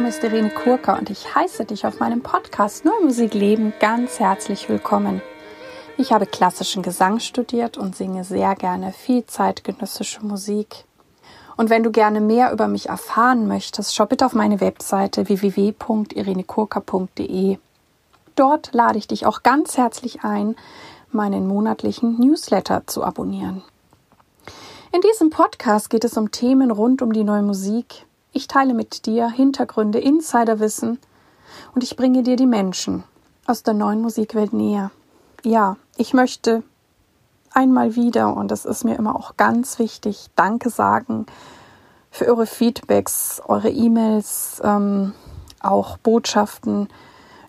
Name ist Irene Kurka und ich heiße dich auf meinem Podcast Neue Musik Leben ganz herzlich willkommen. Ich habe klassischen Gesang studiert und singe sehr gerne viel zeitgenössische Musik. Und wenn du gerne mehr über mich erfahren möchtest, schau bitte auf meine Webseite www.irenekurka.de. Dort lade ich dich auch ganz herzlich ein, meinen monatlichen Newsletter zu abonnieren. In diesem Podcast geht es um Themen rund um die neue Musik. Ich teile mit dir Hintergründe, Insiderwissen und ich bringe dir die Menschen aus der neuen Musikwelt näher. Ja, ich möchte einmal wieder, und das ist mir immer auch ganz wichtig, Danke sagen für eure Feedbacks, eure E-Mails, ähm, auch Botschaften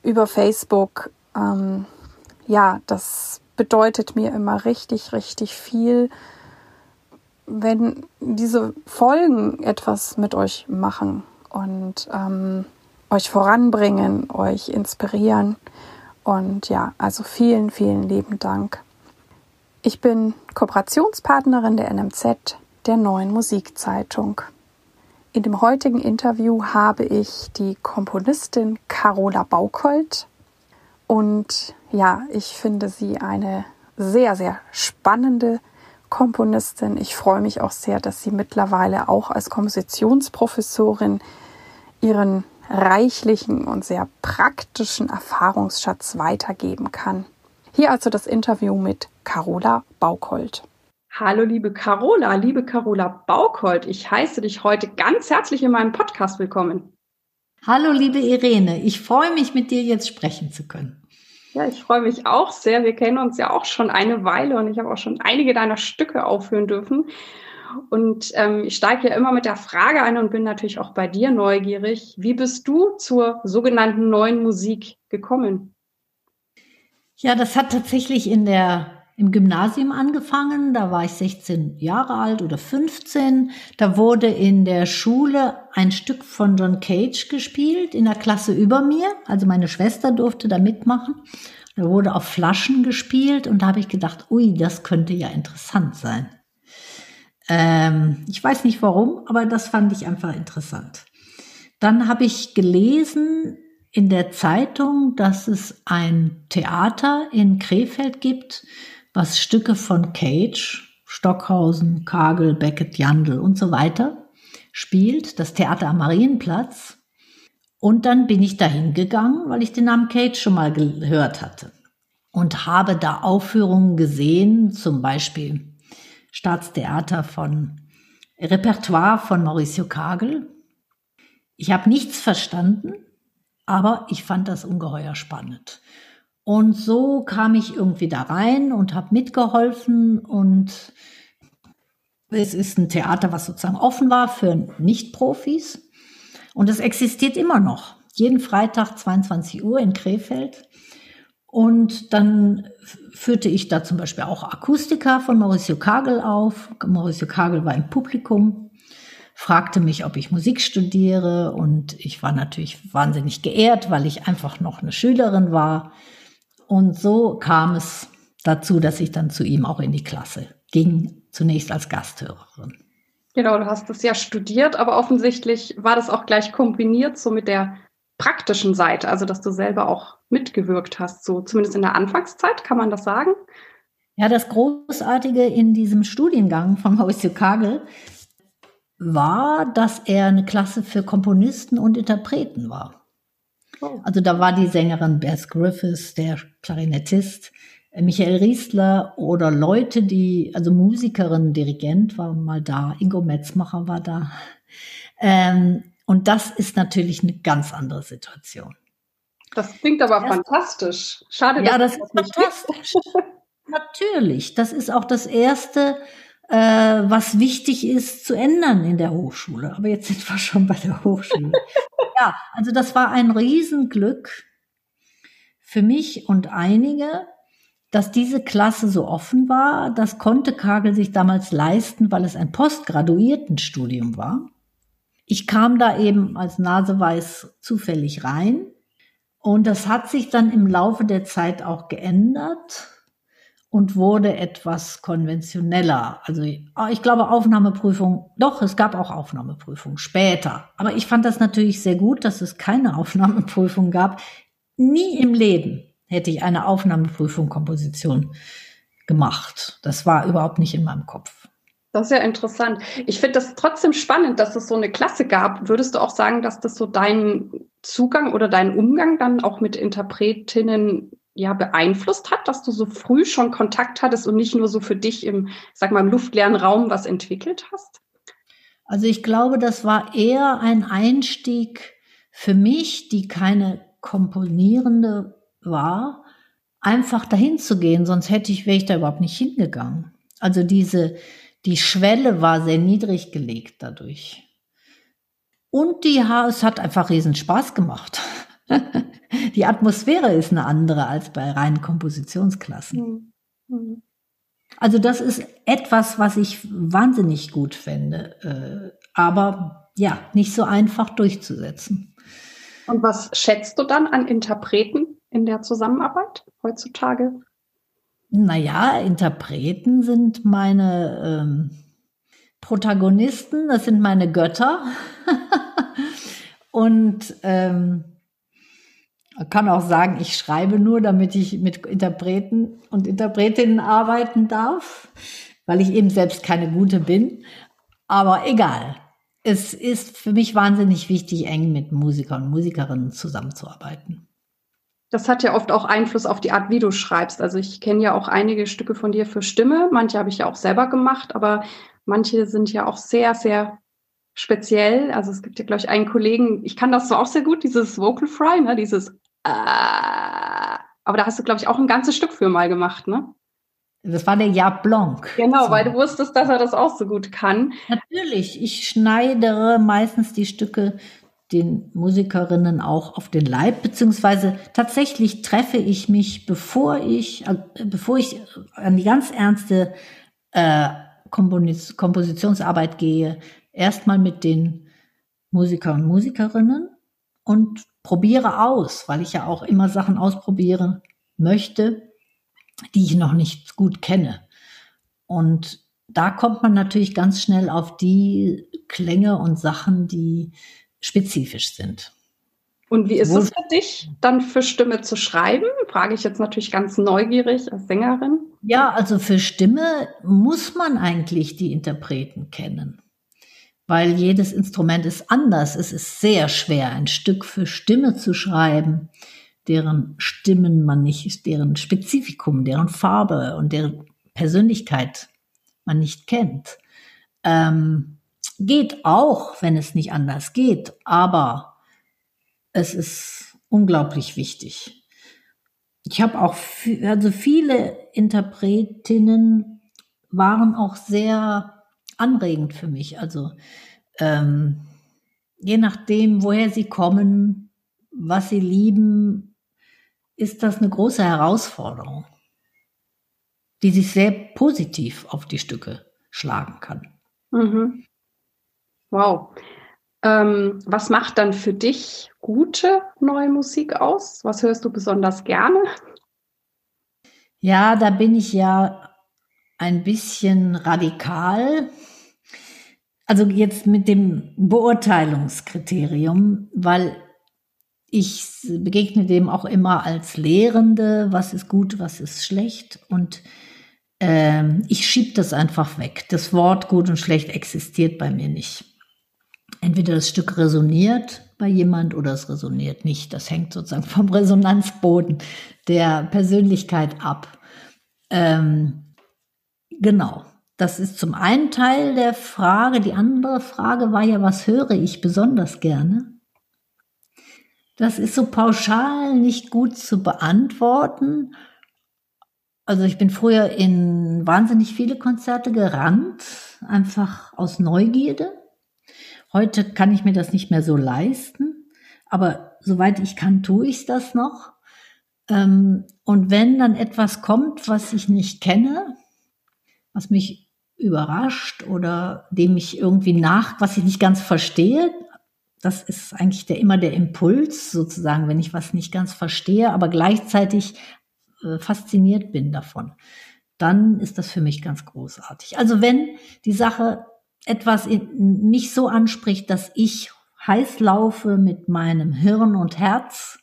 über Facebook. Ähm, ja, das bedeutet mir immer richtig, richtig viel wenn diese Folgen etwas mit euch machen und ähm, euch voranbringen, euch inspirieren. Und ja, also vielen, vielen lieben Dank. Ich bin Kooperationspartnerin der NMZ, der neuen Musikzeitung. In dem heutigen Interview habe ich die Komponistin Carola Baukold und ja, ich finde sie eine sehr, sehr spannende Komponistin. Ich freue mich auch sehr, dass sie mittlerweile auch als Kompositionsprofessorin ihren reichlichen und sehr praktischen Erfahrungsschatz weitergeben kann. Hier also das Interview mit Carola Baukold. Hallo liebe Carola, liebe Carola Baukold, ich heiße dich heute ganz herzlich in meinem Podcast willkommen. Hallo liebe Irene, ich freue mich mit dir jetzt sprechen zu können. Ja, ich freue mich auch sehr. Wir kennen uns ja auch schon eine Weile und ich habe auch schon einige deiner Stücke aufführen dürfen. Und ähm, ich steige ja immer mit der Frage ein und bin natürlich auch bei dir neugierig. Wie bist du zur sogenannten neuen Musik gekommen? Ja, das hat tatsächlich in der im Gymnasium angefangen. Da war ich 16 Jahre alt oder 15. Da wurde in der Schule ein Stück von John Cage gespielt in der Klasse über mir. Also meine Schwester durfte da mitmachen. Da wurde auf Flaschen gespielt und da habe ich gedacht, ui, das könnte ja interessant sein. Ähm, ich weiß nicht warum, aber das fand ich einfach interessant. Dann habe ich gelesen in der Zeitung, dass es ein Theater in Krefeld gibt, was Stücke von Cage, Stockhausen, Kagel, Beckett, Jandl und so weiter spielt, das Theater am Marienplatz. Und dann bin ich dahin gegangen, weil ich den Namen Cage schon mal gehört hatte. Und habe da Aufführungen gesehen, zum Beispiel Staatstheater von Repertoire von Mauricio Kagel. Ich habe nichts verstanden, aber ich fand das ungeheuer spannend. Und so kam ich irgendwie da rein und habe mitgeholfen und es ist ein Theater, was sozusagen offen war für Nicht-Profis. Und es existiert immer noch. Jeden Freitag 22 Uhr in Krefeld. Und dann führte ich da zum Beispiel auch Akustika von Mauricio Kagel auf. Mauricio Kagel war im Publikum, fragte mich, ob ich Musik studiere. Und ich war natürlich wahnsinnig geehrt, weil ich einfach noch eine Schülerin war. Und so kam es dazu, dass ich dann zu ihm auch in die Klasse ging, zunächst als Gasthörerin. Genau, du hast das ja studiert, aber offensichtlich war das auch gleich kombiniert so mit der praktischen Seite, also dass du selber auch mitgewirkt hast, so zumindest in der Anfangszeit, kann man das sagen? Ja, das Großartige in diesem Studiengang von Mauricio Kagel war, dass er eine Klasse für Komponisten und Interpreten war. Also da war die Sängerin Bess Griffiths, der Klarinettist, äh, Michael Riestler oder Leute, die, also Musikerin, Dirigent war mal da, Ingo Metzmacher war da. Ähm, und das ist natürlich eine ganz andere Situation. Das klingt aber das, fantastisch. Schade, ja, dass das, das ist fantastisch. natürlich, das ist auch das erste äh, was wichtig ist zu ändern in der Hochschule. Aber jetzt sind wir schon bei der Hochschule. ja, also das war ein Riesenglück für mich und einige, dass diese Klasse so offen war. Das konnte Kagel sich damals leisten, weil es ein Postgraduiertenstudium war. Ich kam da eben als Naseweiß zufällig rein. Und das hat sich dann im Laufe der Zeit auch geändert. Und wurde etwas konventioneller. Also ich glaube Aufnahmeprüfung, doch, es gab auch Aufnahmeprüfung später. Aber ich fand das natürlich sehr gut, dass es keine Aufnahmeprüfung gab. Nie im Leben hätte ich eine Aufnahmeprüfung Komposition gemacht. Das war überhaupt nicht in meinem Kopf. Das ist ja interessant. Ich finde das trotzdem spannend, dass es so eine Klasse gab. Würdest du auch sagen, dass das so deinen Zugang oder deinen Umgang dann auch mit Interpretinnen ja beeinflusst hat, dass du so früh schon Kontakt hattest und nicht nur so für dich im, sag mal, im luftleeren Raum was entwickelt hast? Also ich glaube, das war eher ein Einstieg für mich, die keine Komponierende war, einfach dahin zu gehen, sonst hätte ich, wäre ich da überhaupt nicht hingegangen. Also diese, die Schwelle war sehr niedrig gelegt dadurch. Und die, es hat einfach riesen Spaß gemacht. die Atmosphäre ist eine andere als bei reinen Kompositionsklassen. Mhm. mhm. Also das ist etwas, was ich wahnsinnig gut fände, äh, aber ja, nicht so einfach durchzusetzen. Und was schätzt du dann an Interpreten in der Zusammenarbeit heutzutage? Naja, Interpreten sind meine ähm, Protagonisten, das sind meine Götter. Und ähm, man kann auch sagen, ich schreibe nur, damit ich mit Interpreten und Interpretinnen arbeiten darf, weil ich eben selbst keine gute bin. Aber egal. Es ist für mich wahnsinnig wichtig, eng mit Musikern und Musikerinnen zusammenzuarbeiten. Das hat ja oft auch Einfluss auf die Art, wie du schreibst. Also ich kenne ja auch einige Stücke von dir für Stimme. Manche habe ich ja auch selber gemacht, aber manche sind ja auch sehr, sehr speziell. Also es gibt ja, glaube ich, einen Kollegen, ich kann das so auch sehr gut, dieses Vocal Fry, ne? dieses aber da hast du, glaube ich, auch ein ganzes Stück für mal gemacht, ne? Das war der Jab Blanc. Genau, so. weil du wusstest, dass er das auch so gut kann. Natürlich, ich schneidere meistens die Stücke den Musikerinnen auch auf den Leib, beziehungsweise tatsächlich treffe ich mich, bevor ich, äh, bevor ich an die ganz ernste äh, Kompositionsarbeit gehe, erstmal mit den Musiker und Musikerinnen und probiere aus, weil ich ja auch immer Sachen ausprobieren möchte, die ich noch nicht gut kenne. Und da kommt man natürlich ganz schnell auf die Klänge und Sachen, die spezifisch sind. Und wie ist Wo es für dich, dann für Stimme zu schreiben? Frage ich jetzt natürlich ganz neugierig als Sängerin. Ja, also für Stimme muss man eigentlich die Interpreten kennen weil jedes Instrument ist anders. Es ist sehr schwer, ein Stück für Stimme zu schreiben, deren Stimmen man nicht, deren Spezifikum, deren Farbe und deren Persönlichkeit man nicht kennt. Ähm, geht auch, wenn es nicht anders geht, aber es ist unglaublich wichtig. Ich habe auch, also viele Interpretinnen waren auch sehr anregend für mich. Also ähm, je nachdem, woher sie kommen, was sie lieben, ist das eine große Herausforderung, die sich sehr positiv auf die Stücke schlagen kann. Mhm. Wow. Ähm, was macht dann für dich gute neue Musik aus? Was hörst du besonders gerne? Ja, da bin ich ja ein bisschen radikal. Also jetzt mit dem Beurteilungskriterium, weil ich begegne dem auch immer als Lehrende, was ist gut, was ist schlecht. Und ähm, ich schiebe das einfach weg. Das Wort gut und schlecht existiert bei mir nicht. Entweder das Stück resoniert bei jemand oder es resoniert nicht. Das hängt sozusagen vom Resonanzboden der Persönlichkeit ab. Ähm, genau. Das ist zum einen Teil der Frage. Die andere Frage war ja, was höre ich besonders gerne? Das ist so pauschal nicht gut zu beantworten. Also ich bin früher in wahnsinnig viele Konzerte gerannt, einfach aus Neugierde. Heute kann ich mir das nicht mehr so leisten, aber soweit ich kann, tue ich das noch. Ähm, und wenn dann etwas kommt, was ich nicht kenne, was mich überrascht oder dem ich irgendwie nach, was ich nicht ganz verstehe. Das ist eigentlich der, immer der Impuls sozusagen, wenn ich was nicht ganz verstehe, aber gleichzeitig äh, fasziniert bin davon. dann ist das für mich ganz großartig. Also wenn die Sache etwas in, mich so anspricht, dass ich heiß laufe mit meinem Hirn und Herz,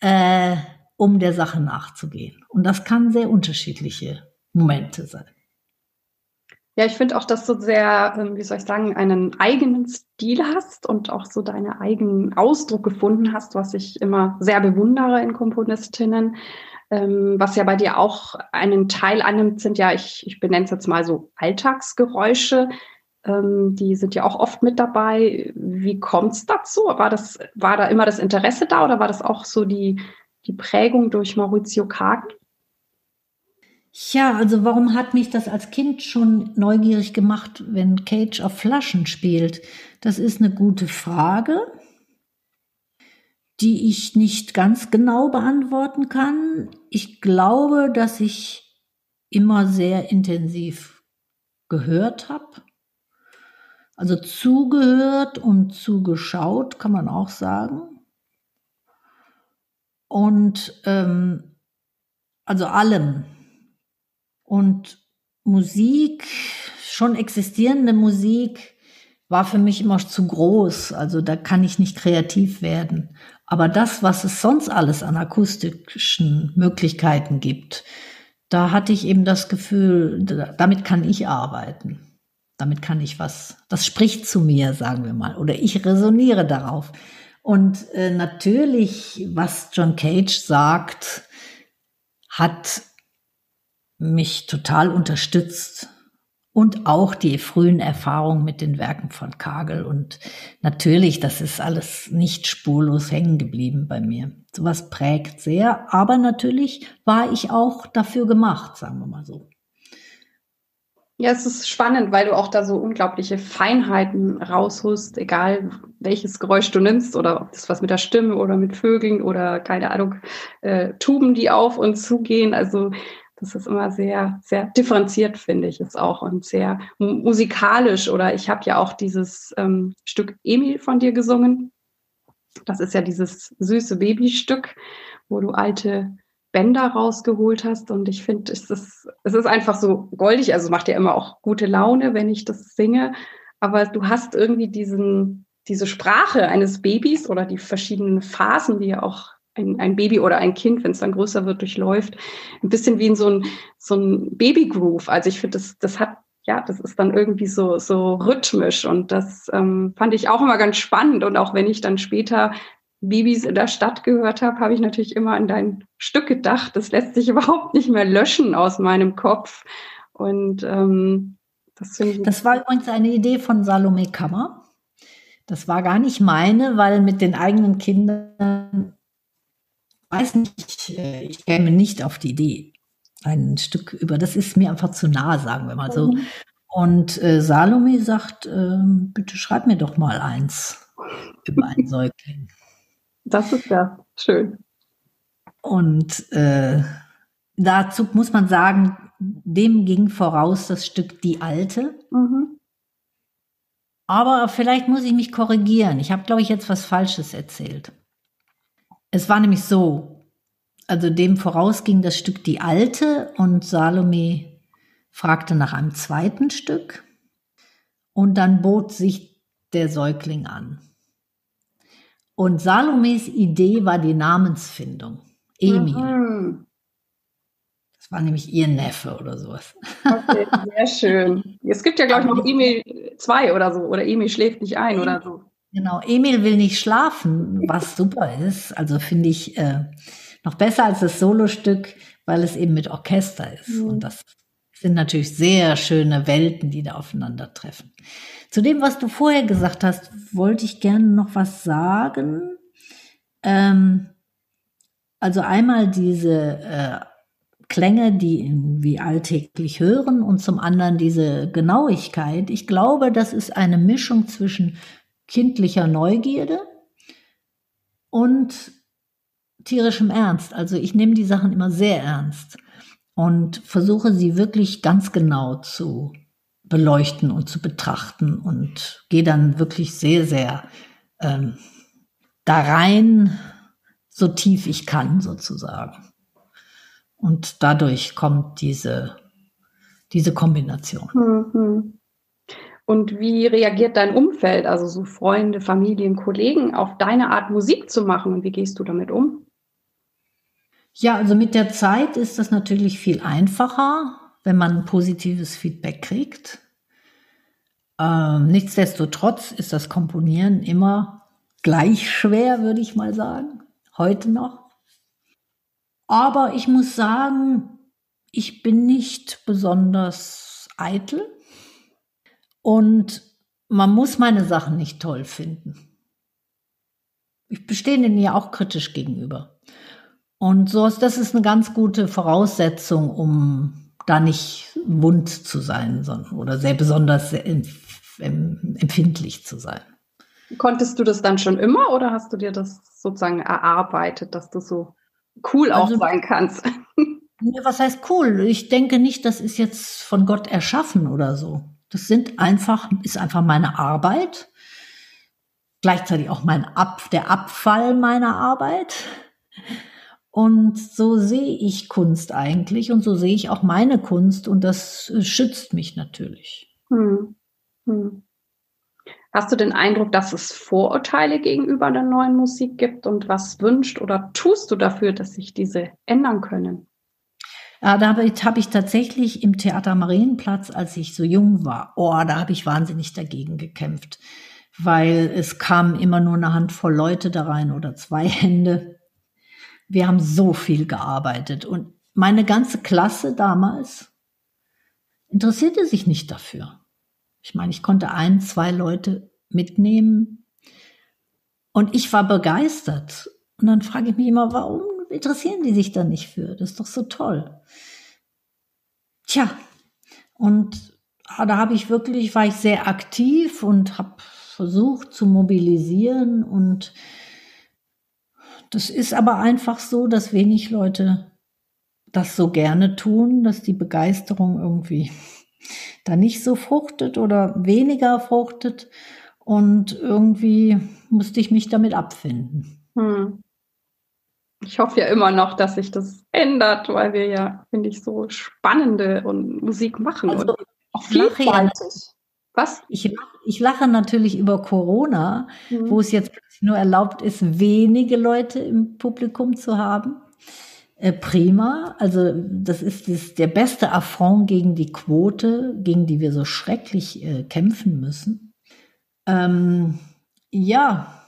äh, um der Sache nachzugehen. Und das kann sehr unterschiedliche Momente sein. Ja, ich finde auch, dass du sehr, ähm, wie soll ich sagen, einen eigenen Stil hast und auch so deinen eigenen Ausdruck gefunden hast, was ich immer sehr bewundere in Komponistinnen. Ähm, was ja bei dir auch einen Teil annimmt, sind ja, ich, ich benenne es jetzt mal so Alltagsgeräusche. Ähm, die sind ja auch oft mit dabei. Wie kommt es dazu? War, das, war da immer das Interesse da oder war das auch so die, die Prägung durch Maurizio Kagen? Ja, also warum hat mich das als Kind schon neugierig gemacht, wenn Cage auf Flaschen spielt? Das ist eine gute Frage, die ich nicht ganz genau beantworten kann. Ich glaube, dass ich immer sehr intensiv gehört habe. Also zugehört und zugeschaut, kann man auch sagen. Und ähm, also allem, und Musik, schon existierende Musik, war für mich immer zu groß. Also da kann ich nicht kreativ werden. Aber das, was es sonst alles an akustischen Möglichkeiten gibt, da hatte ich eben das Gefühl, damit kann ich arbeiten. Damit kann ich was, das spricht zu mir, sagen wir mal, oder ich resoniere darauf. Und äh, natürlich, was John Cage sagt, hat mich total unterstützt und auch die frühen Erfahrungen mit den Werken von Kagel. Und natürlich, das ist alles nicht spurlos hängen geblieben bei mir. Sowas prägt sehr, aber natürlich war ich auch dafür gemacht, sagen wir mal so. Ja, es ist spannend, weil du auch da so unglaubliche Feinheiten rausholst, egal welches Geräusch du nimmst oder ob das was mit der Stimme oder mit Vögeln oder keine Ahnung, äh, Tuben, die auf und zugehen. Also das ist immer sehr, sehr differenziert, finde ich es auch und sehr musikalisch. Oder ich habe ja auch dieses ähm, Stück Emil von dir gesungen. Das ist ja dieses süße Babystück, wo du alte Bänder rausgeholt hast. Und ich finde, es ist, es ist einfach so goldig. Also macht ja immer auch gute Laune, wenn ich das singe. Aber du hast irgendwie diesen, diese Sprache eines Babys oder die verschiedenen Phasen, die ja auch ein, ein Baby oder ein Kind, wenn es dann größer wird, durchläuft. Ein bisschen wie in so ein, so ein Baby-Groove. Also ich finde, das, das hat, ja, das ist dann irgendwie so, so rhythmisch und das ähm, fand ich auch immer ganz spannend. Und auch wenn ich dann später Babys in der Stadt gehört habe, habe ich natürlich immer an dein Stück gedacht. Das lässt sich überhaupt nicht mehr löschen aus meinem Kopf. Und ähm, das. Das war übrigens eine Idee von Salome Kammer. Das war gar nicht meine, weil mit den eigenen Kindern weiß nicht, äh, ich käme nicht auf die Idee, ein Stück über, das ist mir einfach zu nah, sagen wir mal so. Mhm. Und äh, Salome sagt, äh, bitte schreib mir doch mal eins über einen Säugling. Das ist ja schön. Und äh, dazu muss man sagen, dem ging voraus das Stück Die Alte. Mhm. Aber vielleicht muss ich mich korrigieren. Ich habe, glaube ich, jetzt was Falsches erzählt. Es war nämlich so, also dem vorausging das Stück Die Alte und Salome fragte nach einem zweiten Stück und dann bot sich der Säugling an. Und Salomes Idee war die Namensfindung. Emil. Mhm. Das war nämlich ihr Neffe oder sowas. Okay, sehr schön. Es gibt ja, glaube ich, noch Emil 2 oder so, oder Emil schläft nicht ein oder so. Genau, Emil will nicht schlafen, was super ist. Also finde ich äh, noch besser als das Solostück, weil es eben mit Orchester ist. Mhm. Und das sind natürlich sehr schöne Welten, die da aufeinandertreffen. Zu dem, was du vorher gesagt hast, wollte ich gerne noch was sagen. Ähm, also einmal diese äh, Klänge, die wir alltäglich hören und zum anderen diese Genauigkeit. Ich glaube, das ist eine Mischung zwischen kindlicher Neugierde und tierischem Ernst. Also ich nehme die Sachen immer sehr ernst und versuche sie wirklich ganz genau zu beleuchten und zu betrachten und gehe dann wirklich sehr, sehr ähm, da rein, so tief ich kann sozusagen. Und dadurch kommt diese, diese Kombination. Mhm. Und wie reagiert dein Umfeld, also so Freunde, Familien, Kollegen, auf deine Art Musik zu machen und wie gehst du damit um? Ja, also mit der Zeit ist das natürlich viel einfacher, wenn man positives Feedback kriegt. Ähm, nichtsdestotrotz ist das Komponieren immer gleich schwer, würde ich mal sagen. Heute noch. Aber ich muss sagen, ich bin nicht besonders eitel und man muss meine Sachen nicht toll finden. Ich bestehe denen ja auch kritisch gegenüber. Und so ist das ist eine ganz gute Voraussetzung, um da nicht wund zu sein sondern, oder sehr besonders empfindlich zu sein. Konntest du das dann schon immer oder hast du dir das sozusagen erarbeitet, dass du so cool auch also, sein kannst? Was heißt cool? Ich denke nicht, das ist jetzt von Gott erschaffen oder so. Das sind einfach, ist einfach meine Arbeit. Gleichzeitig auch mein Ab, der Abfall meiner Arbeit. Und so sehe ich Kunst eigentlich und so sehe ich auch meine Kunst und das äh, schützt mich natürlich. Hm. Hm. Hast du den Eindruck, dass es Vorurteile gegenüber der neuen Musik gibt und was wünscht oder tust du dafür, dass sich diese ändern können? Ja, da habe ich, hab ich tatsächlich im Theater Marienplatz, als ich so jung war, oh, da habe ich wahnsinnig dagegen gekämpft, weil es kam immer nur eine Handvoll Leute da rein oder zwei Hände. Wir haben so viel gearbeitet und meine ganze Klasse damals interessierte sich nicht dafür. Ich meine, ich konnte ein, zwei Leute mitnehmen und ich war begeistert. Und dann frage ich mich immer, warum interessieren die sich da nicht für? Das ist doch so toll. Tja, und ah, da habe ich wirklich, war ich sehr aktiv und habe versucht zu mobilisieren und das ist aber einfach so, dass wenig Leute das so gerne tun, dass die Begeisterung irgendwie da nicht so fruchtet oder weniger fruchtet. Und irgendwie musste ich mich damit abfinden. Hm. Ich hoffe ja immer noch, dass sich das ändert, weil wir ja, finde ich, so spannende und Musik machen also, und auch vielfältig. Was? Ich, ich lache natürlich über Corona, mhm. wo es jetzt nur erlaubt ist, wenige Leute im Publikum zu haben. Äh, prima. Also das ist, das der beste Affront gegen die Quote, gegen die wir so schrecklich äh, kämpfen müssen. Ähm, ja,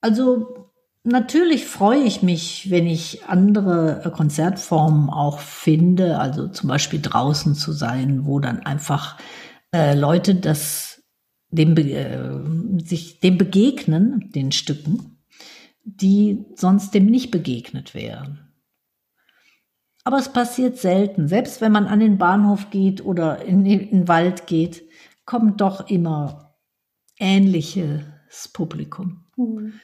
also natürlich freue ich mich, wenn ich andere äh, Konzertformen auch finde, also zum Beispiel draußen zu sein, wo dann einfach äh, Leute das dem, äh, sich dem begegnen, den Stücken die sonst dem nicht begegnet wären. Aber es passiert selten. Selbst wenn man an den Bahnhof geht oder in, in den Wald geht, kommt doch immer ähnliches Publikum. Mhm.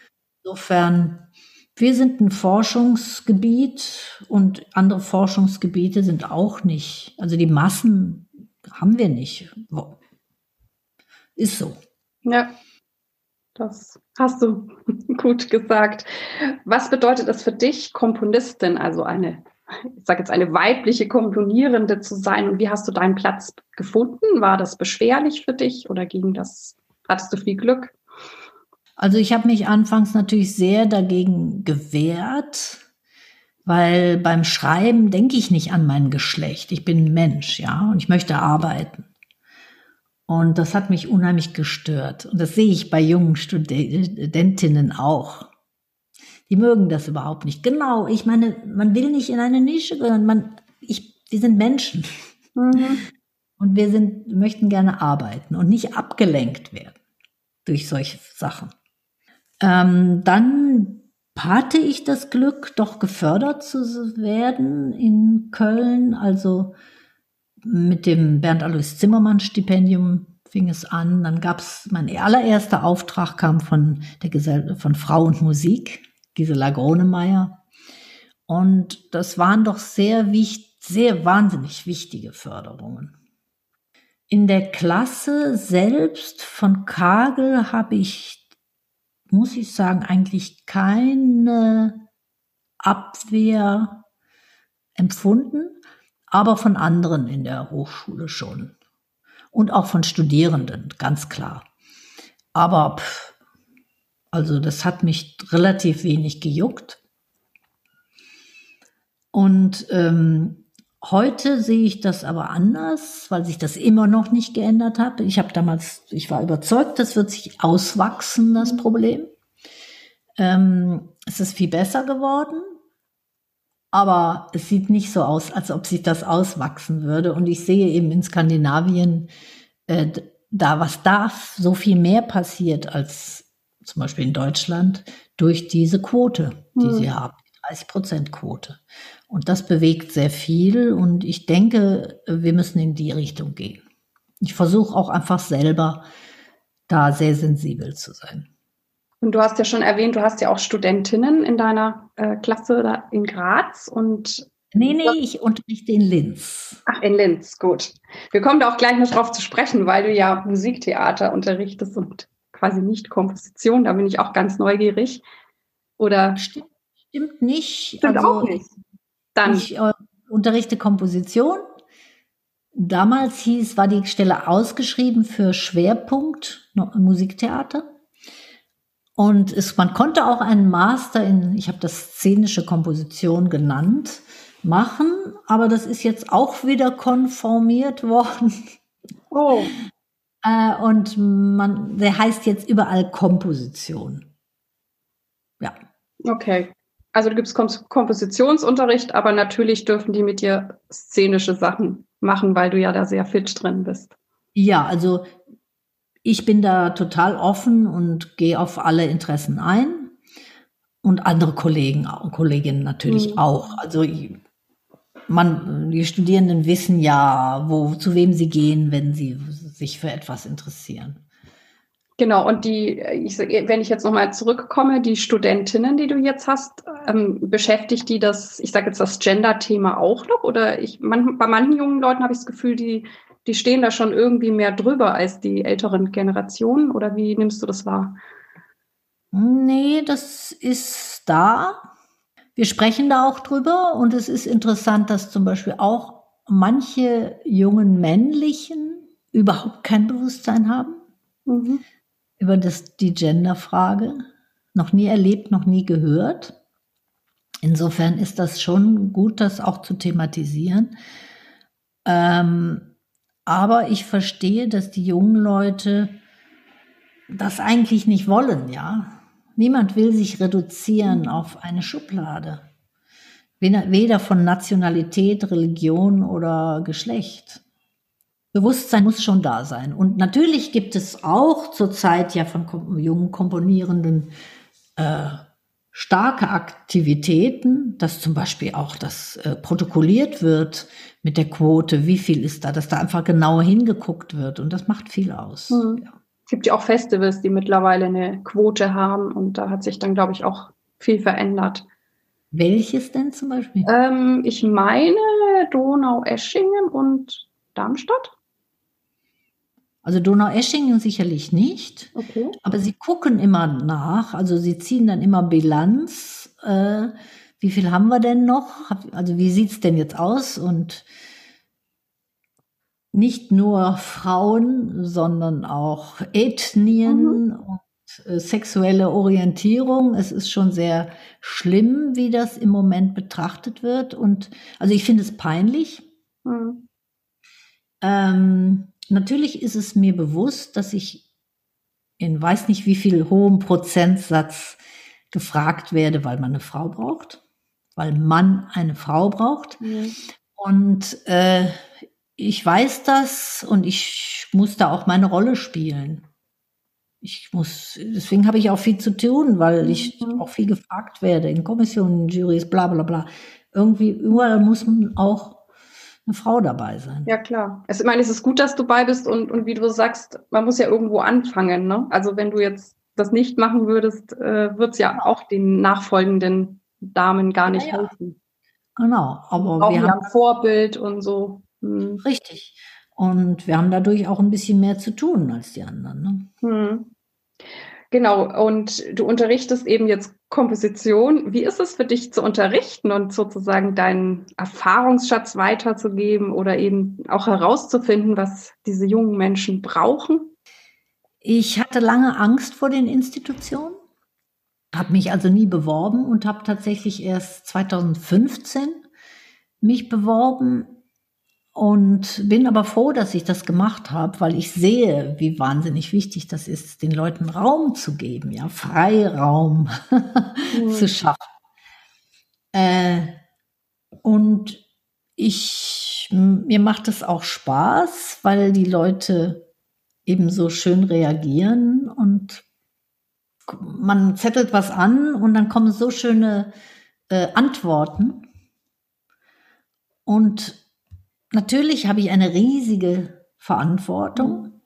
Insofern, wir sind ein Forschungsgebiet und andere Forschungsgebiete sind auch nicht. Also die Massen haben wir nicht. Ist so. Ja. Das hast du gut gesagt. Was bedeutet es für dich, Komponistin, also eine, ich sage jetzt eine weibliche Komponierende zu sein? Und wie hast du deinen Platz gefunden? War das beschwerlich für dich oder ging das? Hattest du viel Glück? Also ich habe mich anfangs natürlich sehr dagegen gewehrt, weil beim Schreiben denke ich nicht an mein Geschlecht. Ich bin ein Mensch, ja, und ich möchte arbeiten. Und das hat mich unheimlich gestört. Und das sehe ich bei jungen Studentinnen auch. Die mögen das überhaupt nicht. Genau, ich meine, man will nicht in eine Nische gehören. Man, ich, wir sind Menschen. Mhm. Und wir sind, möchten gerne arbeiten und nicht abgelenkt werden durch solche Sachen. Ähm, dann hatte ich das Glück, doch gefördert zu werden in Köln. Also mit dem Bernd Alois Zimmermann Stipendium fing es an. Dann gab es, mein allererster Auftrag kam von der Gesell von Frau und Musik, Gisela Gronemeyer. Und das waren doch sehr wichtig, sehr wahnsinnig wichtige Förderungen. In der Klasse selbst von Kagel habe ich, muss ich sagen, eigentlich keine Abwehr empfunden, aber von anderen in der Hochschule schon. Und auch von Studierenden, ganz klar. Aber pff, also das hat mich relativ wenig gejuckt. Und ähm, heute sehe ich das aber anders, weil sich das immer noch nicht geändert hat. Ich habe damals, ich war überzeugt, das wird sich auswachsen, das Problem. Ähm, es ist viel besser geworden, aber es sieht nicht so aus, als ob sich das auswachsen würde. Und ich sehe eben in Skandinavien, äh, da was da so viel mehr passiert als zum Beispiel in Deutschland durch diese Quote, die hm. sie haben, 30 Prozent Quote. Und das bewegt sehr viel und ich denke, wir müssen in die Richtung gehen. Ich versuche auch einfach selber da sehr sensibel zu sein. Und du hast ja schon erwähnt, du hast ja auch Studentinnen in deiner äh, Klasse in Graz und Nee, nee, ich unterrichte in Linz. Ach, in Linz, gut. Wir kommen da auch gleich noch drauf zu sprechen, weil du ja Musiktheater unterrichtest und quasi nicht Komposition. Da bin ich auch ganz neugierig. Oder? Stimmt, stimmt nicht. Stimmt also, auch nicht. Dann. Ich äh, unterrichte Komposition. Damals hieß, war die Stelle ausgeschrieben für Schwerpunkt Musiktheater. Und es, man konnte auch einen Master in, ich habe das szenische Komposition genannt, machen, aber das ist jetzt auch wieder konformiert worden. Oh. Äh, und man, der heißt jetzt überall Komposition. Ja. Okay. Also du gibst Kompositionsunterricht, aber natürlich dürfen die mit dir szenische Sachen machen, weil du ja da sehr fit drin bist. Ja, also ich bin da total offen und gehe auf alle Interessen ein. Und andere Kollegen und Kolleginnen natürlich mhm. auch. Also man, die Studierenden wissen ja, wo, zu wem sie gehen, wenn sie sich für etwas interessieren. Genau, und die, ich, wenn ich jetzt nochmal zurückkomme, die Studentinnen, die du jetzt hast, ähm, beschäftigt die das, ich sage jetzt das Gender-Thema auch noch? Oder ich, man, bei manchen jungen Leuten habe ich das Gefühl, die die stehen da schon irgendwie mehr drüber als die älteren Generationen? Oder wie nimmst du das wahr? Nee, das ist da. Wir sprechen da auch drüber und es ist interessant, dass zum Beispiel auch manche jungen männlichen überhaupt kein Bewusstsein haben mhm. Über das, die Genderfrage. Noch nie erlebt, noch nie gehört. Insofern ist das schon gut, das auch zu thematisieren. Ähm, aber ich verstehe, dass die jungen Leute das eigentlich nicht wollen, ja. Niemand will sich reduzieren auf eine Schublade. Weder von Nationalität, Religion oder Geschlecht. Bewusstsein muss schon da sein. Und natürlich gibt es auch zurzeit ja von jungen Komponierenden äh, starke Aktivitäten, dass zum Beispiel auch das äh, protokolliert wird mit der Quote, wie viel ist da, dass da einfach genauer hingeguckt wird und das macht viel aus. Mhm. Ja. Es gibt ja auch Festivals, die mittlerweile eine Quote haben und da hat sich dann, glaube ich, auch viel verändert. Welches denn zum Beispiel? Ähm, ich meine Donau-Eschingen und Darmstadt. Also Donau-Eschingen sicherlich nicht, okay. aber sie gucken immer nach, also sie ziehen dann immer Bilanz. Äh, wie viel haben wir denn noch? Also wie sieht es denn jetzt aus? Und nicht nur Frauen, sondern auch Ethnien mhm. und äh, sexuelle Orientierung. Es ist schon sehr schlimm, wie das im Moment betrachtet wird. Und also ich finde es peinlich. Mhm. Ähm, Natürlich ist es mir bewusst, dass ich in weiß nicht wie viel hohem Prozentsatz gefragt werde, weil man eine Frau braucht, weil man eine Frau braucht. Mhm. Und äh, ich weiß das und ich muss da auch meine Rolle spielen. Ich muss, deswegen habe ich auch viel zu tun, weil ich mhm. auch viel gefragt werde in Kommissionen, Juries, bla bla bla. Irgendwie überall muss man auch eine Frau dabei sein. Ja, klar. Also, ich meine, es ist gut, dass du bei bist und, und wie du sagst, man muss ja irgendwo anfangen. Ne? Also wenn du jetzt das nicht machen würdest, äh, wird es ja auch den nachfolgenden Damen gar nicht ja, ja. helfen. Genau, aber wir haben ein Vorbild und so. Hm. Richtig. Und wir haben dadurch auch ein bisschen mehr zu tun als die anderen. Ne? Hm. Genau, und du unterrichtest eben jetzt Komposition. Wie ist es für dich zu unterrichten und sozusagen deinen Erfahrungsschatz weiterzugeben oder eben auch herauszufinden, was diese jungen Menschen brauchen? Ich hatte lange Angst vor den Institutionen, habe mich also nie beworben und habe tatsächlich erst 2015 mich beworben und bin aber froh, dass ich das gemacht habe, weil ich sehe, wie wahnsinnig wichtig das ist, den Leuten Raum zu geben, ja, Freiraum mhm. zu schaffen. Äh, und ich, mir macht es auch Spaß, weil die Leute eben so schön reagieren und man zettelt was an und dann kommen so schöne äh, Antworten. Und Natürlich habe ich eine riesige Verantwortung, mhm.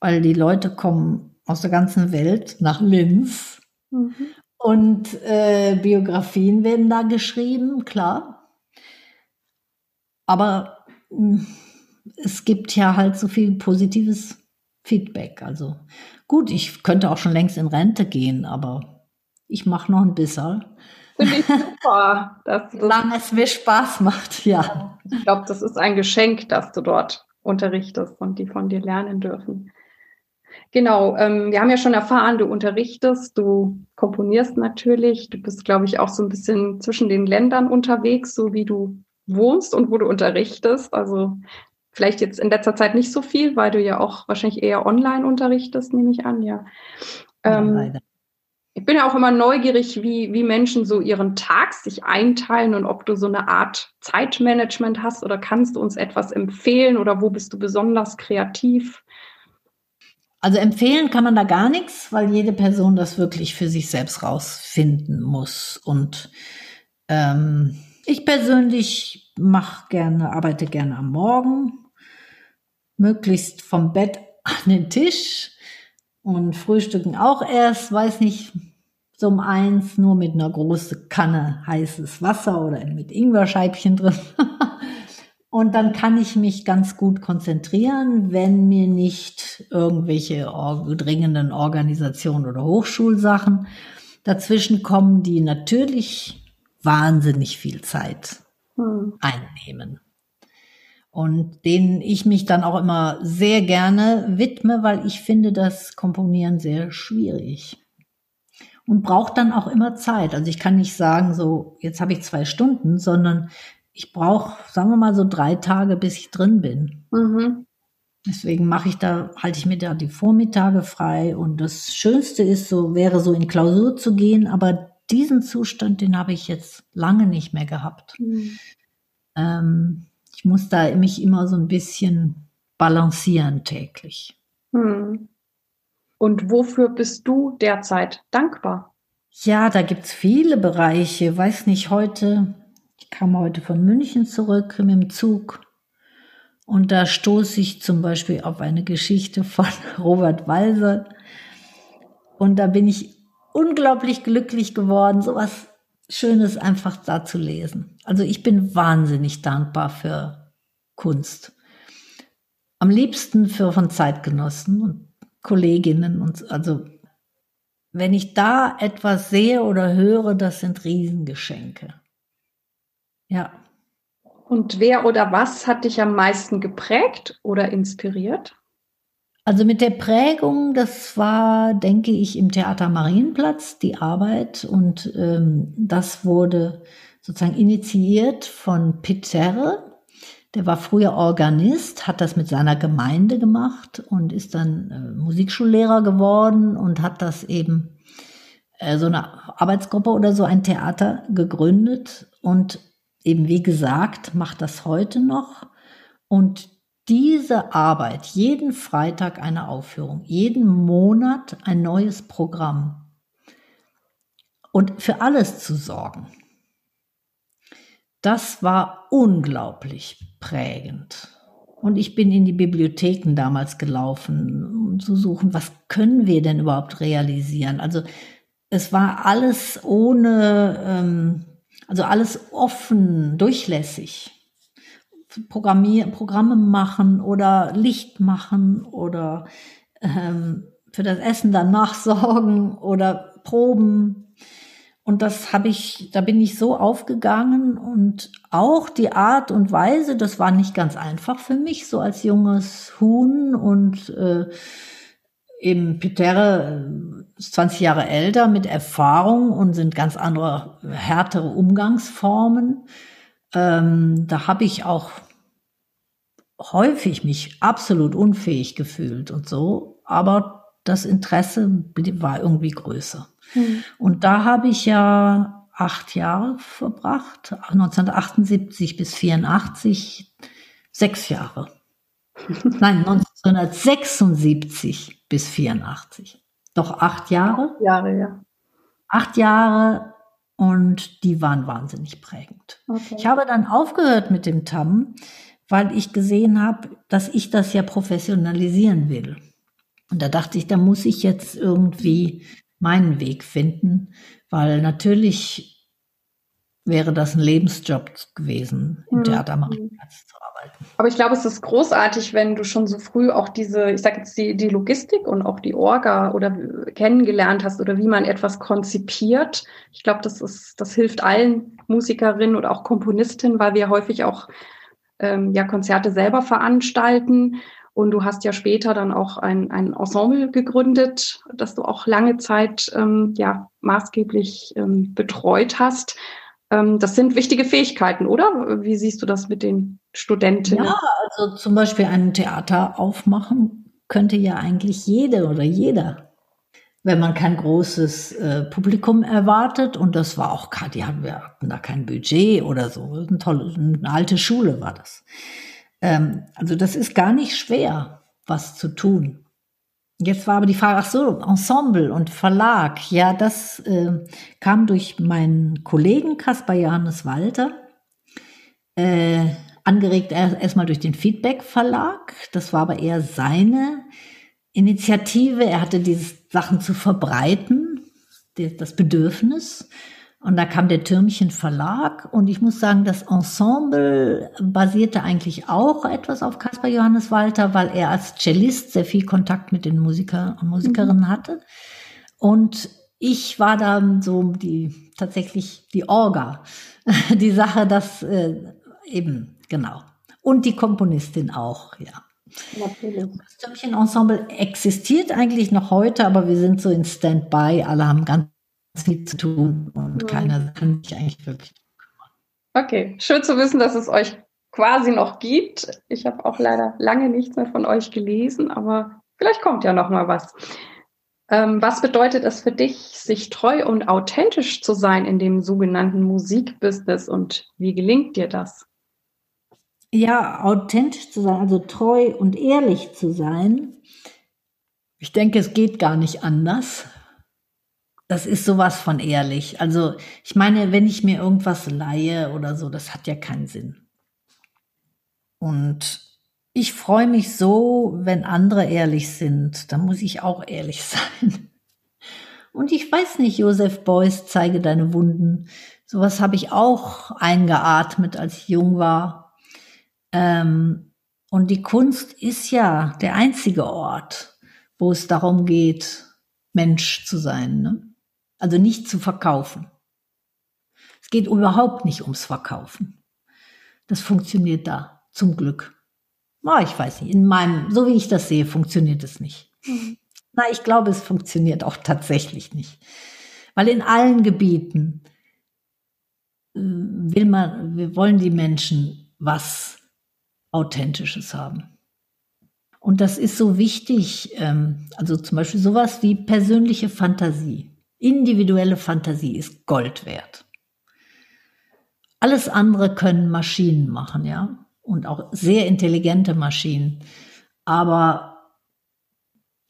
weil die Leute kommen aus der ganzen Welt nach Linz mhm. und äh, Biografien werden da geschrieben, klar. Aber mh, hm, es gibt ja halt so viel positives Feedback. Also gut, ich könnte auch schon längst in Rente gehen, aber ich mache noch ein bisschen. Finde ich super. Dass Solange es mir Spaß macht, ja. Ich glaube, das ist ein Geschenk, dass du dort unterrichtest und die von dir lernen dürfen. Genau, ähm, wir haben ja schon erfahren, du unterrichtest, du komponierst natürlich, du bist, glaube ich, auch so ein bisschen zwischen den Ländern unterwegs, so wie du wohnst und wo du unterrichtest. Also vielleicht jetzt in letzter Zeit nicht so viel, weil du ja auch wahrscheinlich eher online unterrichtest, nehme ich an, ja. Ähm, ja ich bin ja auch immer neugierig, wie, wie Menschen so ihren Tag sich einteilen und ob du so eine Art Zeitmanagement hast oder kannst du uns etwas empfehlen oder wo bist du besonders kreativ? Also empfehlen kann man da gar nichts, weil jede Person das wirklich für sich selbst rausfinden muss. Und ähm, ich persönlich mache gerne, arbeite gerne am Morgen, möglichst vom Bett an den Tisch und frühstücken auch erst, weiß nicht, so um eins, nur mit einer großen Kanne heißes Wasser oder mit Ingwerscheibchen drin. und dann kann ich mich ganz gut konzentrieren, wenn mir nicht irgendwelche dringenden Organisationen oder Hochschulsachen dazwischen kommen, die natürlich wahnsinnig viel Zeit hm. einnehmen und denen ich mich dann auch immer sehr gerne widme, weil ich finde das Komponieren sehr schwierig und braucht dann auch immer Zeit. Also ich kann nicht sagen, so jetzt habe ich zwei Stunden, sondern ich brauche, sagen wir mal, so drei Tage, bis ich drin bin. Mhm. Deswegen mache ich da, halte ich mir da die Vormittage frei. Und das Schönste ist so, wäre so in Klausur zu gehen, aber diesen Zustand, den habe ich jetzt lange nicht mehr gehabt. Mhm. Ähm, ich muss da mich immer so ein bisschen balancieren täglich. Hm. Und wofür bist du derzeit dankbar? Ja, da gibt es viele Bereiche. Weiß nicht, heute, ich kam heute von München zurück mit dem Zug und da stoße ich zum Beispiel auf eine Geschichte von Robert Walser und da bin ich unglaublich glücklich geworden, sowas Schönes einfach da zu lesen. Also ich bin wahnsinnig dankbar für Kunst. Am liebsten für von Zeitgenossen und Kolleginnen und also wenn ich da etwas sehe oder höre, das sind Riesengeschenke. Ja. Und wer oder was hat dich am meisten geprägt oder inspiriert? Also mit der Prägung, das war, denke ich, im Theater Marienplatz die Arbeit und ähm, das wurde sozusagen initiiert von Peter. Der war früher Organist, hat das mit seiner Gemeinde gemacht und ist dann äh, Musikschullehrer geworden und hat das eben äh, so eine Arbeitsgruppe oder so ein Theater gegründet und eben wie gesagt macht das heute noch und diese Arbeit, jeden Freitag eine Aufführung, jeden Monat ein neues Programm und für alles zu sorgen, das war unglaublich prägend. Und ich bin in die Bibliotheken damals gelaufen, um zu suchen, was können wir denn überhaupt realisieren. Also es war alles ohne, ähm, also alles offen, durchlässig. Programmier Programme machen oder Licht machen oder ähm, für das Essen danach sorgen oder Proben. Und das habe ich, da bin ich so aufgegangen und auch die Art und Weise, das war nicht ganz einfach für mich, so als junges Huhn und äh, eben Peter äh, ist 20 Jahre älter mit Erfahrung und sind ganz andere, härtere Umgangsformen. Ähm, da habe ich auch häufig mich absolut unfähig gefühlt und so, aber das Interesse war irgendwie größer. Mhm. Und da habe ich ja acht Jahre verbracht, 1978 bis 84, sechs Jahre. Nein, 1976 bis 84. Doch acht Jahre? Acht Jahre, ja. Acht Jahre und die waren wahnsinnig prägend. Okay. Ich habe dann aufgehört mit dem TAM, weil ich gesehen habe, dass ich das ja professionalisieren will. Und da dachte ich, da muss ich jetzt irgendwie meinen Weg finden, weil natürlich wäre das ein Lebensjob gewesen, im mhm. Theater Marienplatz zu arbeiten. Aber ich glaube, es ist großartig, wenn du schon so früh auch diese, ich sage jetzt die, die Logistik und auch die Orga oder kennengelernt hast oder wie man etwas konzipiert. Ich glaube, das ist, das hilft allen Musikerinnen oder auch Komponistinnen, weil wir häufig auch ähm, ja Konzerte selber veranstalten und du hast ja später dann auch ein, ein Ensemble gegründet, das du auch lange Zeit ähm, ja maßgeblich ähm, betreut hast. Ähm, das sind wichtige Fähigkeiten, oder? Wie siehst du das mit den Studentinnen? Ja, also zum Beispiel ein Theater aufmachen könnte ja eigentlich jede oder jeder wenn man kein großes äh, Publikum erwartet. Und das war auch, die hatten, wir hatten da kein Budget oder so. Eine tolle, eine alte Schule war das. Ähm, also das ist gar nicht schwer, was zu tun. Jetzt war aber die Frage, ach so, Ensemble und Verlag. Ja, das äh, kam durch meinen Kollegen Kaspar Johannes Walter, äh, angeregt erstmal durch den Feedback Verlag. Das war aber eher seine Initiative. Er hatte diese Sachen zu verbreiten, das Bedürfnis. Und da kam der Türmchen Verlag und ich muss sagen, das Ensemble basierte eigentlich auch etwas auf Caspar Johannes Walter, weil er als Cellist sehr viel Kontakt mit den Musiker und Musikerinnen mhm. hatte. Und ich war dann so die tatsächlich die Orga, die Sache, das äh, eben genau und die Komponistin auch, ja. Natürlich. Das Türmchen-Ensemble existiert eigentlich noch heute, aber wir sind so in Standby. Alle haben ganz viel zu tun und mhm. keiner kann sich eigentlich wirklich kümmern. Okay, schön zu wissen, dass es euch quasi noch gibt. Ich habe auch leider lange nichts mehr von euch gelesen, aber vielleicht kommt ja noch mal was. Ähm, was bedeutet es für dich, sich treu und authentisch zu sein in dem sogenannten Musikbusiness und wie gelingt dir das? Ja, authentisch zu sein, also treu und ehrlich zu sein. Ich denke, es geht gar nicht anders. Das ist sowas von ehrlich. Also ich meine, wenn ich mir irgendwas leihe oder so, das hat ja keinen Sinn. Und ich freue mich so, wenn andere ehrlich sind. Da muss ich auch ehrlich sein. Und ich weiß nicht, Josef Beuys, zeige deine Wunden. Sowas habe ich auch eingeatmet, als ich jung war. Ähm, und die Kunst ist ja der einzige Ort, wo es darum geht, Mensch zu sein. Ne? Also nicht zu verkaufen. Es geht überhaupt nicht ums Verkaufen. Das funktioniert da, zum Glück. Oh, ich weiß nicht, in meinem, so wie ich das sehe, funktioniert es nicht. Mhm. Na, ich glaube, es funktioniert auch tatsächlich nicht. Weil in allen Gebieten äh, will man, wir wollen die Menschen was Authentisches haben. Und das ist so wichtig, ähm, also zum Beispiel sowas wie persönliche Fantasie. Individuelle Fantasie ist Gold wert. Alles andere können Maschinen machen, ja, und auch sehr intelligente Maschinen. Aber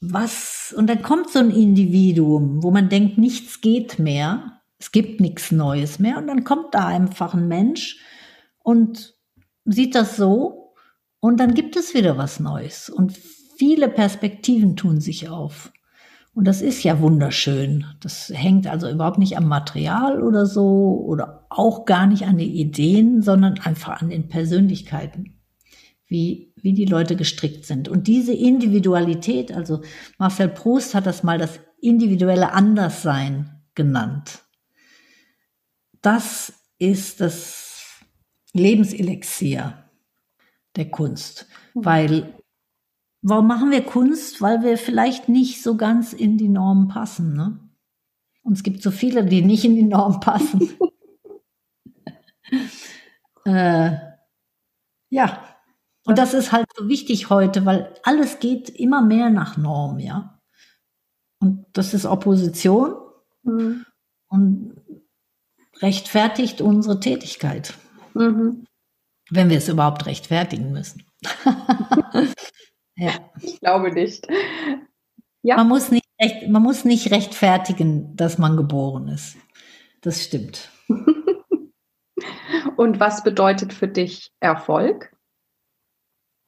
was, und dann kommt so ein Individuum, wo man denkt, nichts geht mehr, es gibt nichts Neues mehr, und dann kommt da einfach ein Mensch und sieht das so, und dann gibt es wieder was Neues. Und viele Perspektiven tun sich auf. Und das ist ja wunderschön. Das hängt also überhaupt nicht am Material oder so oder auch gar nicht an den Ideen, sondern einfach an den Persönlichkeiten, wie, wie die Leute gestrickt sind. Und diese Individualität, also Marcel Proust hat das mal das individuelle Anderssein genannt. das ist das Lebenselixier der Kunst. Mhm. Weil, warum machen wir Kunst? Weil wir vielleicht nicht so ganz in die Normen passen. Ne? Und es gibt so viele, die nicht in die Normen passen. äh, ja, und das ist halt so wichtig heute, weil alles geht immer mehr nach Norm, ja. Und das ist Opposition mhm. und rechtfertigt unsere Tätigkeit. Mhm. Wenn wir es überhaupt rechtfertigen müssen. ja. Ich glaube nicht. Ja. Man, muss nicht recht, man muss nicht rechtfertigen, dass man geboren ist. Das stimmt. und was bedeutet für dich Erfolg?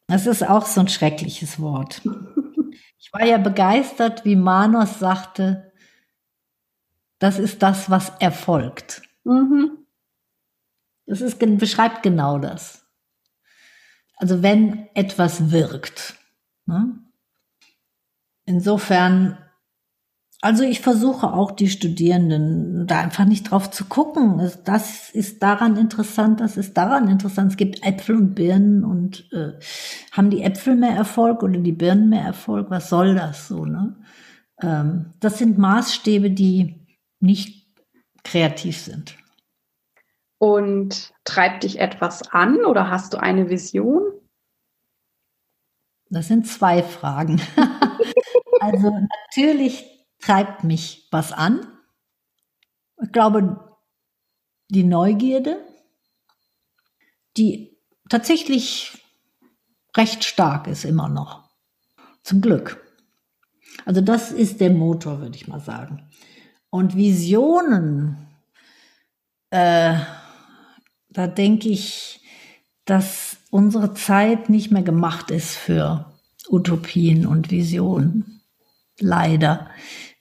Das ist auch so ein schreckliches Wort. Ich war ja begeistert, wie Manos sagte, das ist das, was erfolgt. Mhm. Das ist, beschreibt genau das. Also wenn etwas wirkt. Ne? Insofern also ich versuche auch die Studierenden da einfach nicht drauf zu gucken. Das ist daran interessant, das ist daran interessant. Es gibt Äpfel und Birnen und äh, haben die Äpfel mehr Erfolg oder die Birnen mehr Erfolg? Was soll das so? Ne? Ähm, das sind Maßstäbe, die nicht kreativ sind. Und treibt dich etwas an oder hast du eine Vision? Das sind zwei Fragen. also natürlich treibt mich was an. Ich glaube, die Neugierde, die tatsächlich recht stark ist immer noch. Zum Glück. Also das ist der Motor, würde ich mal sagen. Und Visionen, äh, da denke ich, dass unsere Zeit nicht mehr gemacht ist für Utopien und Visionen. Leider.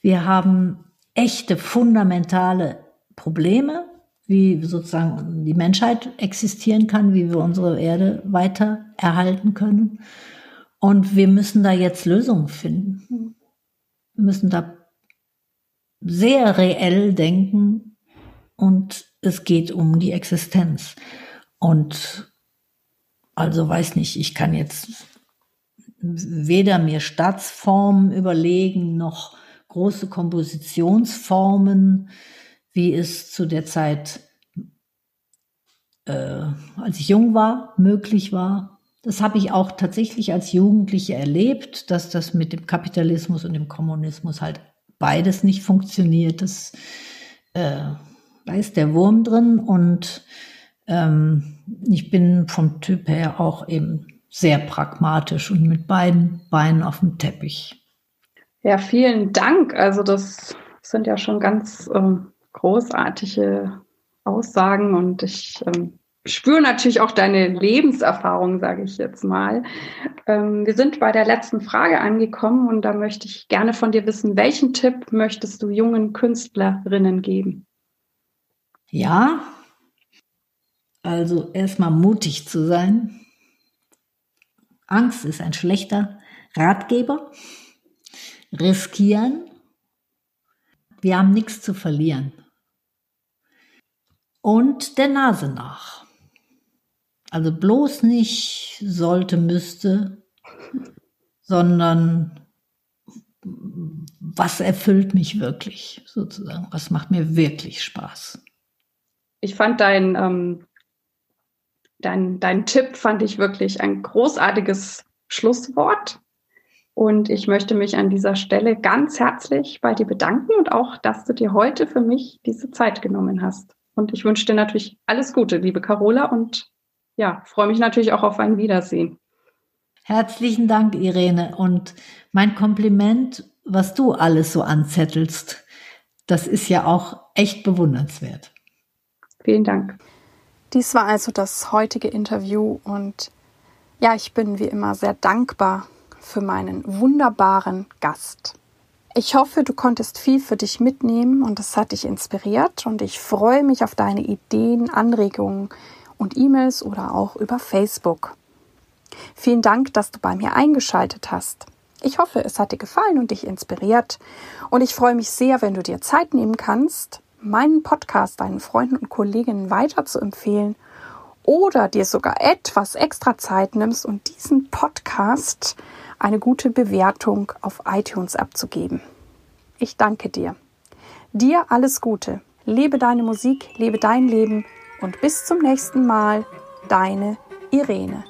Wir haben echte fundamentale Probleme, wie sozusagen die Menschheit existieren kann, wie wir unsere Erde weiter erhalten können. Und wir müssen da jetzt Lösungen finden. Wir müssen da sehr reell denken und es geht um die Existenz. Und also weiß nicht, ich kann jetzt weder mir Staatsformen überlegen noch große Kompositionsformen, wie es zu der Zeit, äh, als ich jung war, möglich war. Das habe ich auch tatsächlich als Jugendliche erlebt, dass das mit dem Kapitalismus und dem Kommunismus halt beides nicht funktioniert. Das, äh, da ist der Wurm drin und ähm, ich bin vom Typ her auch eben sehr pragmatisch und mit beiden Beinen auf dem Teppich. Ja, vielen Dank. Also das sind ja schon ganz ähm, großartige Aussagen und ich ähm, spüre natürlich auch deine Lebenserfahrung, sage ich jetzt mal. Ähm, wir sind bei der letzten Frage angekommen und da möchte ich gerne von dir wissen, welchen Tipp möchtest du jungen Künstlerinnen geben? Ja, also erstmal mutig zu sein. Angst ist ein schlechter Ratgeber riskieren. Wir haben nichts zu verlieren. Und der Nase nach. Also bloß nicht sollte, müsste, sondern was erfüllt mich wirklich, sozusagen, was macht mir wirklich Spaß. Ich fand dein, ähm, dein, dein Tipp, fand ich wirklich ein großartiges Schlusswort. Und ich möchte mich an dieser Stelle ganz herzlich bei dir bedanken und auch, dass du dir heute für mich diese Zeit genommen hast. Und ich wünsche dir natürlich alles Gute, liebe Carola, und ja, freue mich natürlich auch auf ein Wiedersehen. Herzlichen Dank, Irene. Und mein Kompliment, was du alles so anzettelst, das ist ja auch echt bewundernswert. Vielen Dank. Dies war also das heutige Interview und ja, ich bin wie immer sehr dankbar für meinen wunderbaren Gast. Ich hoffe, du konntest viel für dich mitnehmen und es hat dich inspiriert und ich freue mich auf deine Ideen, Anregungen und E-Mails oder auch über Facebook. Vielen Dank, dass du bei mir eingeschaltet hast. Ich hoffe, es hat dir gefallen und dich inspiriert und ich freue mich sehr, wenn du dir Zeit nehmen kannst, meinen Podcast deinen Freunden und Kolleginnen weiter zu empfehlen oder dir sogar etwas extra Zeit nimmst und diesen Podcast eine gute Bewertung auf iTunes abzugeben. Ich danke dir. Dir alles Gute. Lebe deine Musik, lebe dein Leben und bis zum nächsten Mal, deine Irene.